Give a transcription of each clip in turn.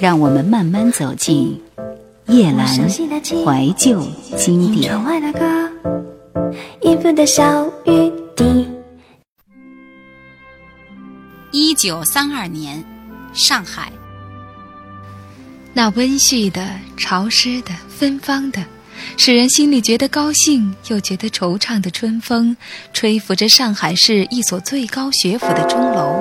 让我们慢慢走进夜阑怀旧经典。一九三二年，上海。那温煦的、潮湿的、芬芳的，使人心里觉得高兴又觉得惆怅的春风，吹拂着上海市一所最高学府的钟楼。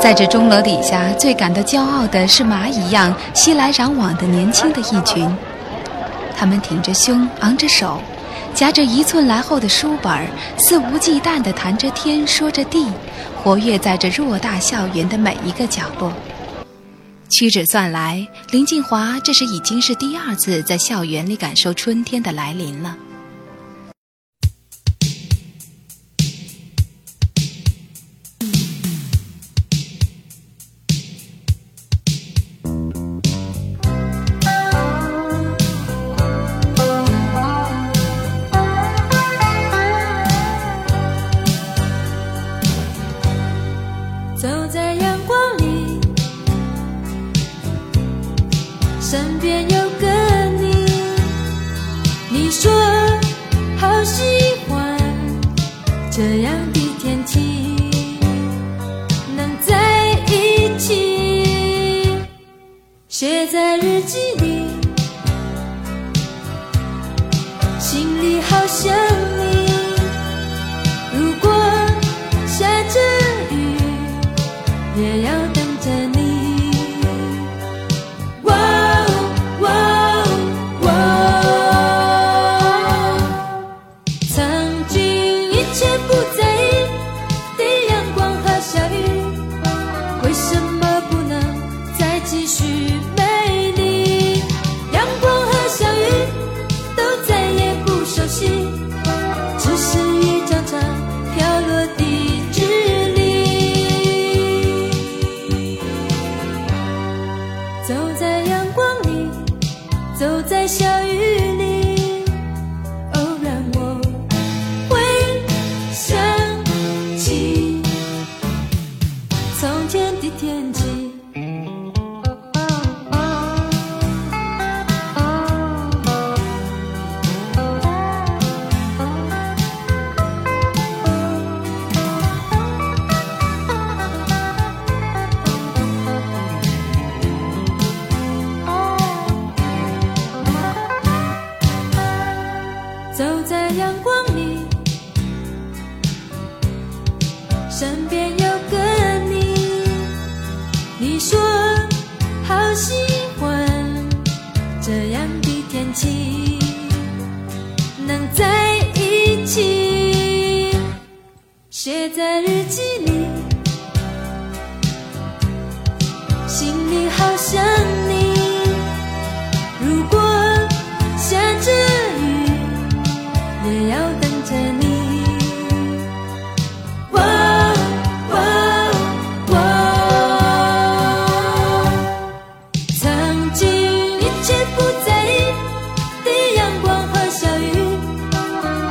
在这钟楼底下，最感到骄傲的是马一样熙来攘往的年轻的一群。他们挺着胸，昂着手，夹着一寸来厚的书本，肆无忌惮地谈着天，说着地，活跃在这偌大校园的每一个角落。屈指算来，林静华这时已经是第二次在校园里感受春天的来临了。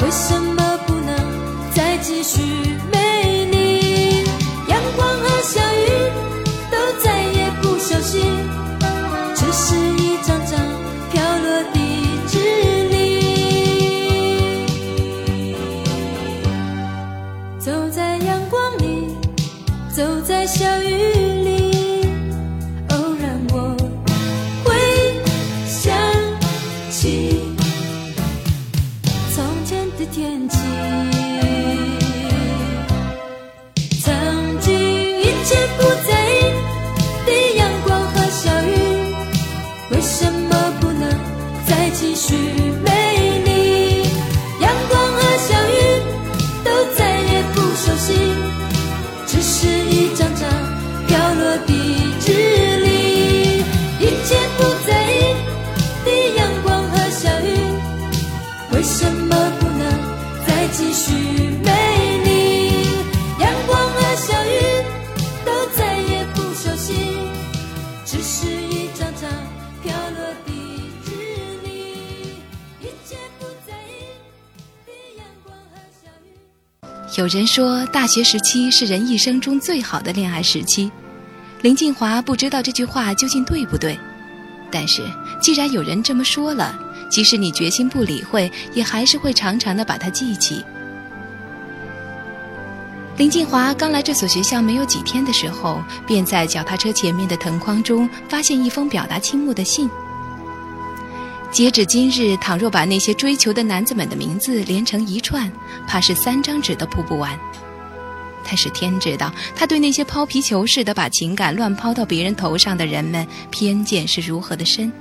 有人说，大学时期是人一生中最好的恋爱时期。林静华不知道这句话究竟对不对，但是既然有人这么说了，即使你决心不理会，也还是会常常的把它记起。林静华刚来这所学校没有几天的时候，便在脚踏车前面的藤筐中发现一封表达倾慕的信。截止今日，倘若把那些追求的男子们的名字连成一串，怕是三张纸都铺不完。但是天知道，他对那些抛皮球似的把情感乱抛到别人头上的人们，偏见是如何的深。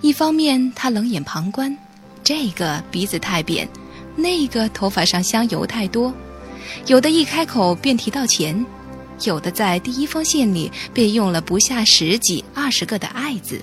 一方面，他冷眼旁观，这个鼻子太扁，那个头发上香油太多。有的一开口便提到钱，有的在第一封信里便用了不下十几、二十个的“爱”字。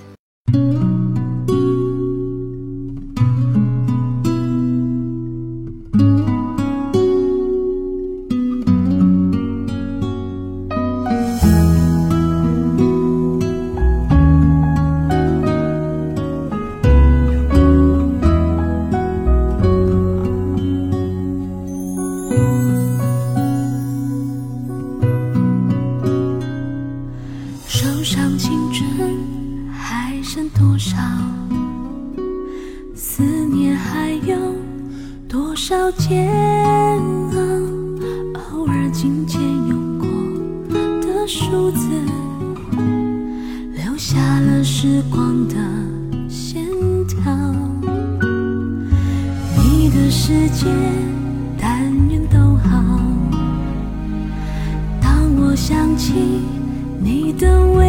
少？思念还有多少煎熬？偶尔紧牵有过的数字，留下了时光的线条。你的世界，但愿都好。当我想起你的微。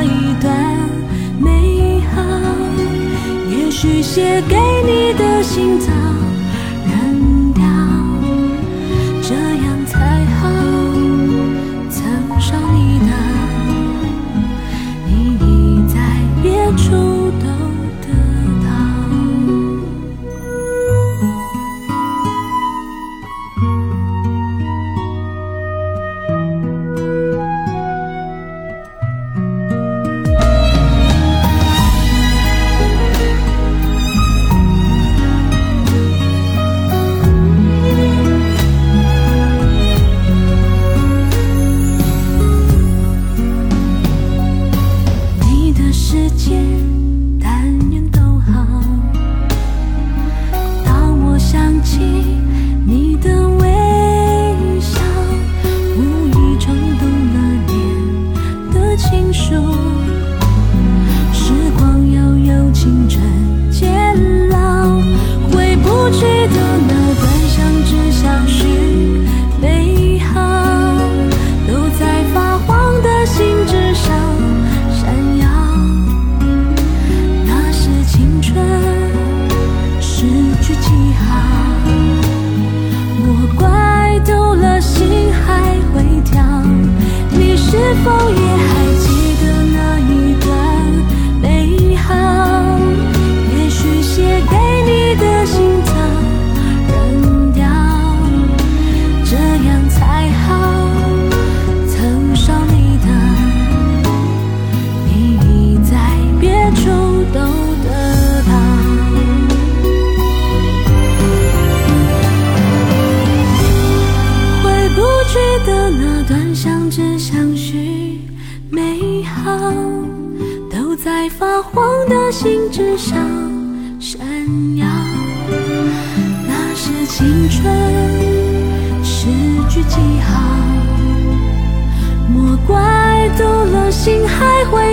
续写给你的信早。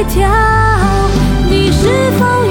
跳，你是否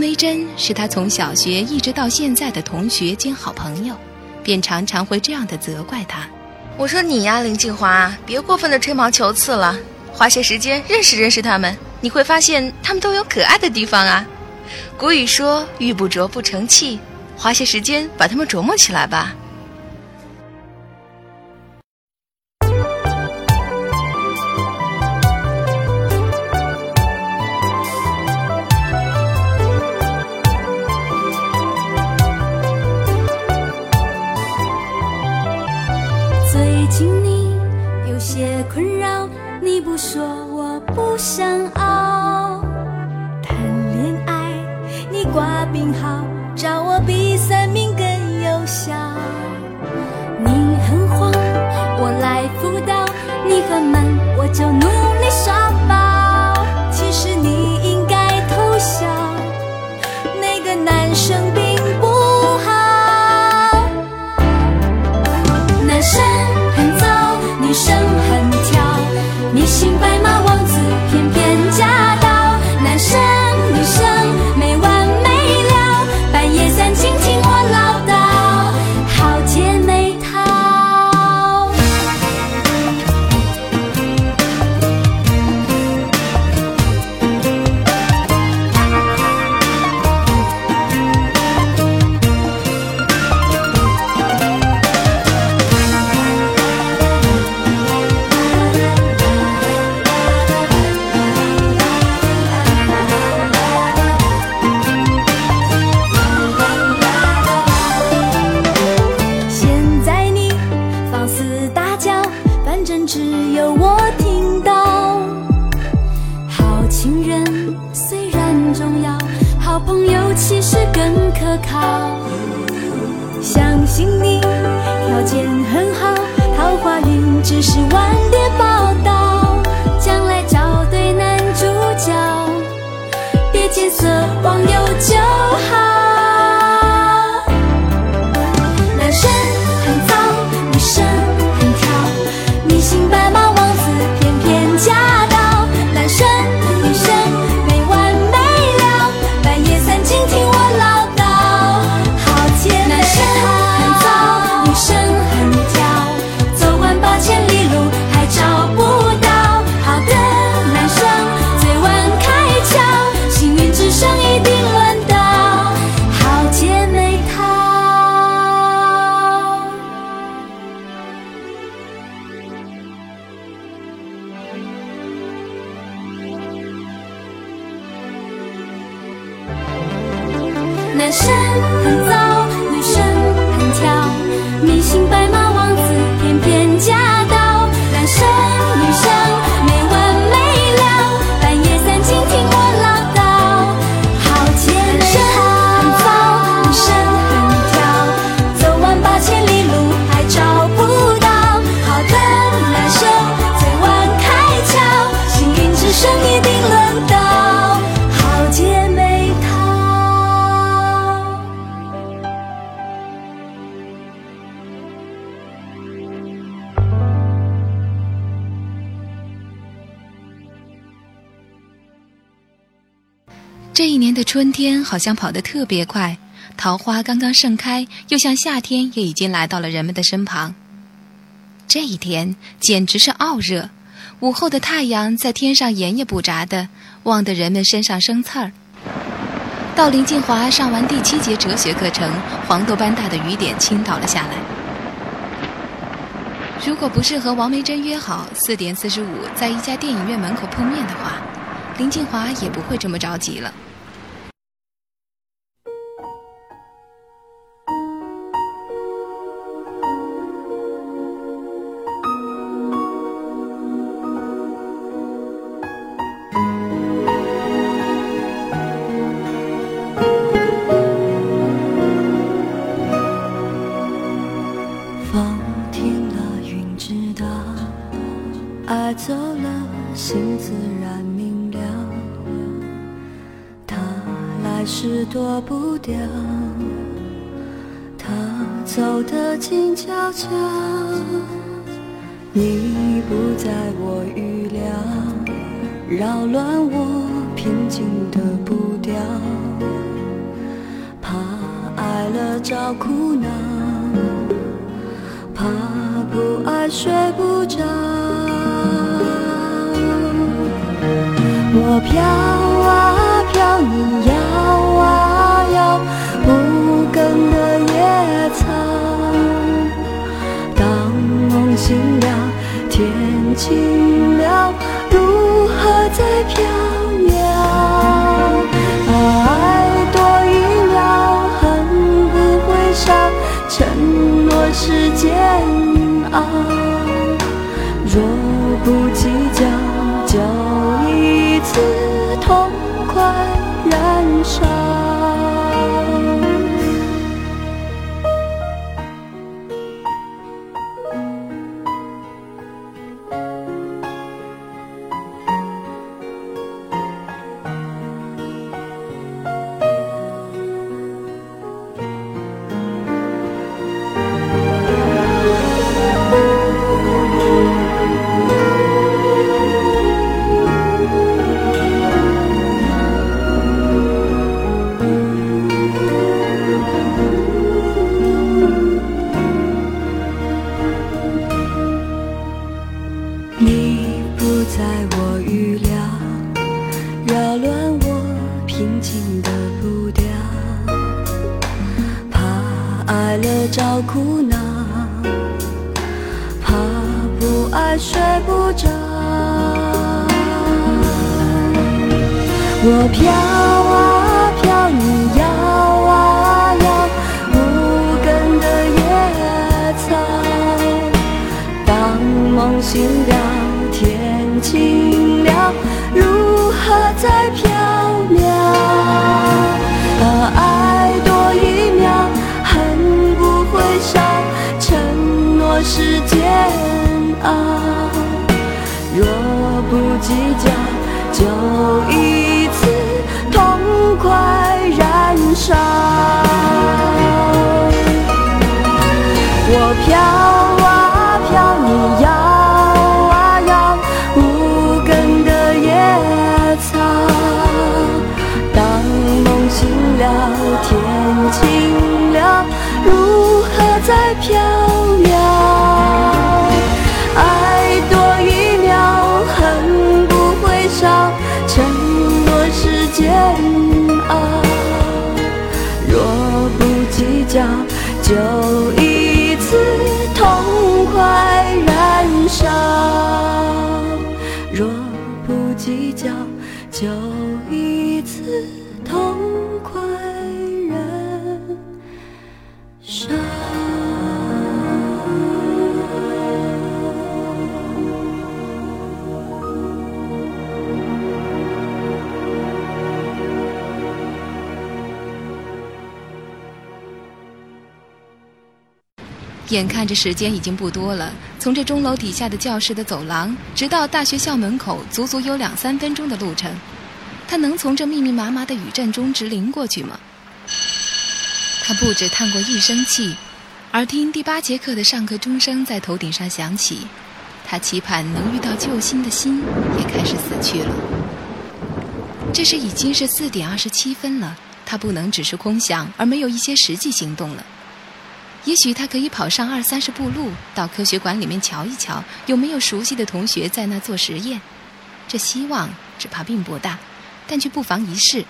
梅珍是他从小学一直到现在的同学兼好朋友，便常常会这样的责怪他。我说你呀，林静华，别过分的吹毛求疵了，花些时间认识认识他们，你会发现他们都有可爱的地方啊。古语说“玉不琢不成器”，花些时间把他们琢磨起来吧。春天好像跑得特别快，桃花刚刚盛开，又像夏天也已经来到了人们的身旁。这一天简直是傲热，午后的太阳在天上眼也不眨的，望得人们身上生刺儿。到林静华上完第七节哲学课程，黄豆般大的雨点倾倒了下来。如果不是和王梅珍约好四点四十五在一家电影院门口碰面的话，林静华也不会这么着急了。找苦恼，怕不爱睡不着。我飘啊飘，你摇啊摇，无根的野草。当梦醒了，天晴煎熬。梦醒煎熬。若不计较，就眼看着时间已经不多了，从这钟楼底下的教室的走廊，直到大学校门口，足足有两三分钟的路程。他能从这密密麻麻的雨阵中直淋过去吗？他不止叹过一声气，耳听第八节课的上课钟声在头顶上响起，他期盼能遇到救星的心也开始死去了。这时已经是四点二十七分了，他不能只是空想，而没有一些实际行动了。也许他可以跑上二三十步路，到科学馆里面瞧一瞧，有没有熟悉的同学在那做实验。这希望只怕并不大，但却不妨一试。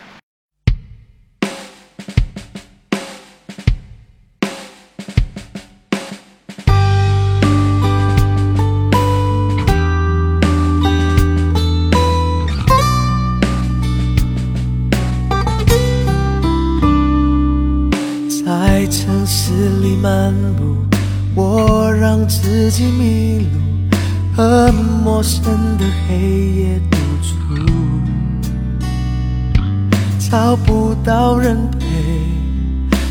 自己迷路，和陌生的黑夜独处，找不到人陪，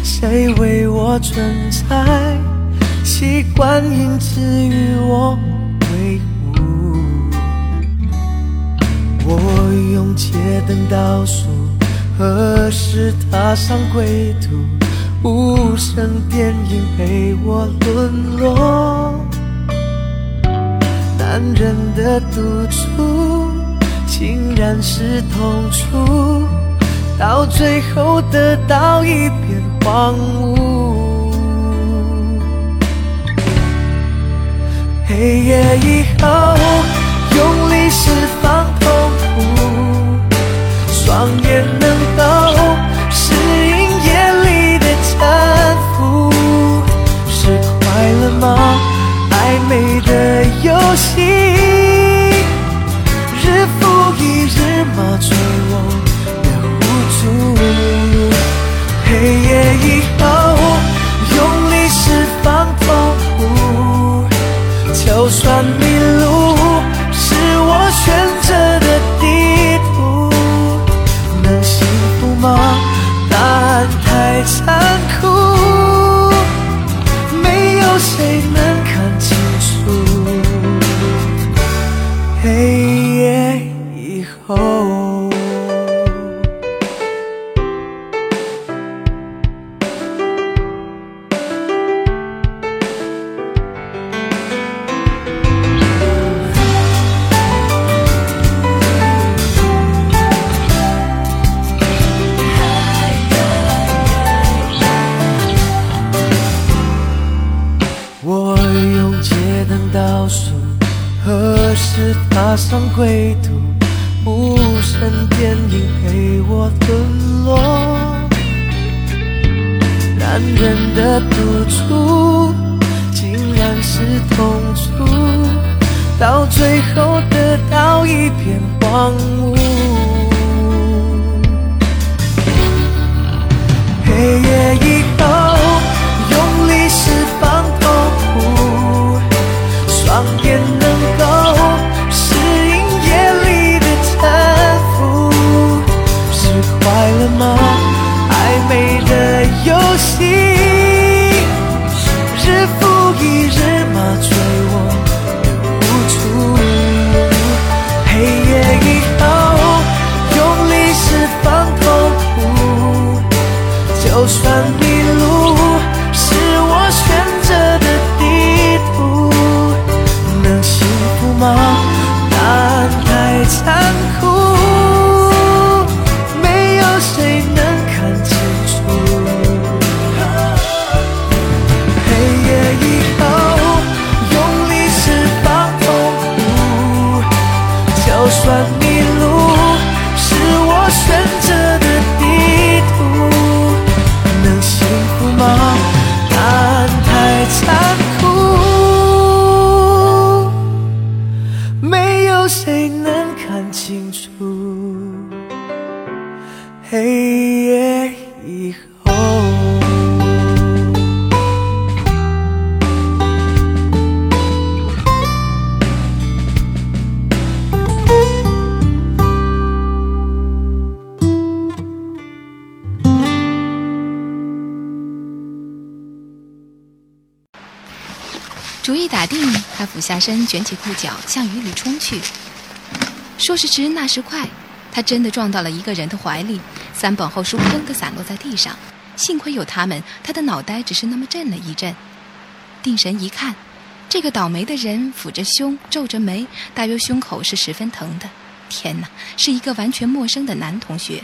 谁为我存在？习惯因此与我为伍，我用街灯倒数，何时踏上归途？无声电影陪我沦落，男人的独处，竟然然是痛楚，到最后得到一片荒芜。黑夜以后，用力释放痛苦，双眼能够适应夜里的沉浮，是快乐吗？暧昧的游戏。我用街灯倒数，何时踏上归途，无声电影陪我沦落。男人的赌注，竟然是痛楚，到最后得到一片荒芜。黑夜已主意打定，他俯下身，卷起裤脚，向雨里冲去。说时迟，那时快，他真的撞到了一个人的怀里，三本后书砰的散落在地上。幸亏有他们，他的脑袋只是那么震了一震。定神一看，这个倒霉的人抚着胸，皱着眉，大约胸口是十分疼的。天哪，是一个完全陌生的男同学。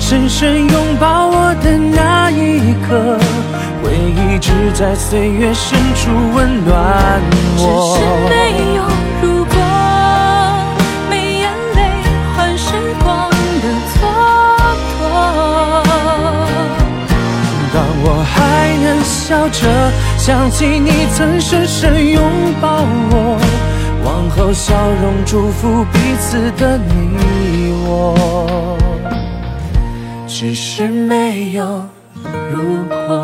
深深拥抱我的那一刻，回忆只在岁月深处温暖我。只是没有如果，没眼泪换时光的蹉跎。当我还能笑着想起你曾深深拥抱我，往后笑容祝福彼此的你我，只是没有如果。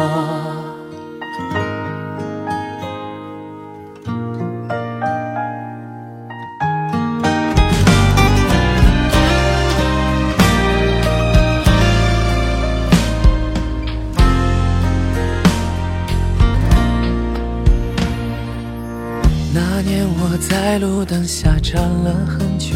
那年我在路灯下站了很久，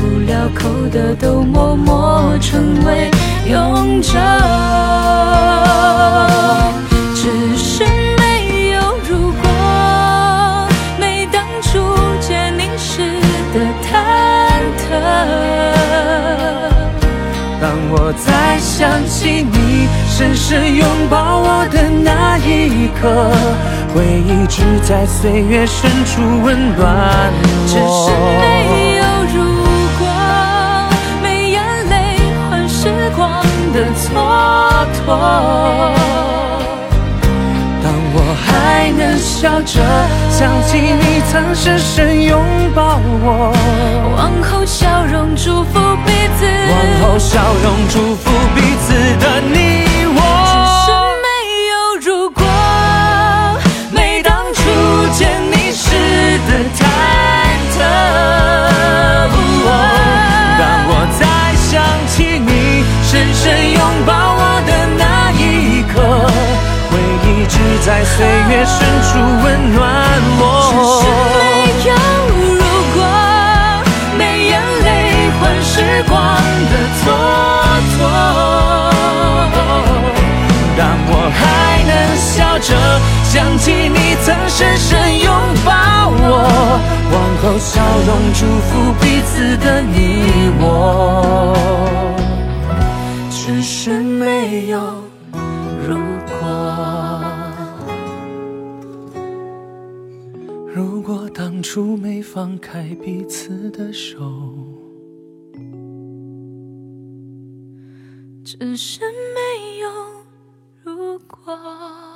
不了口的都默默成为永久。只是没有如果，没当初见你时的忐忑。当我再想起你深深拥抱我的那一刻，回忆只在岁月深处温暖只是没蹉跎。当我还能笑着想起你曾深深拥抱我，往后笑容祝福彼此，往后笑容祝福彼此的你在岁月深处温暖我只是。没有如果，没眼泪换时光的蹉跎。当我还能笑着想起你曾深深拥抱我，往后笑容祝福彼此的你我，只是没有开彼此的手。只是没有如果。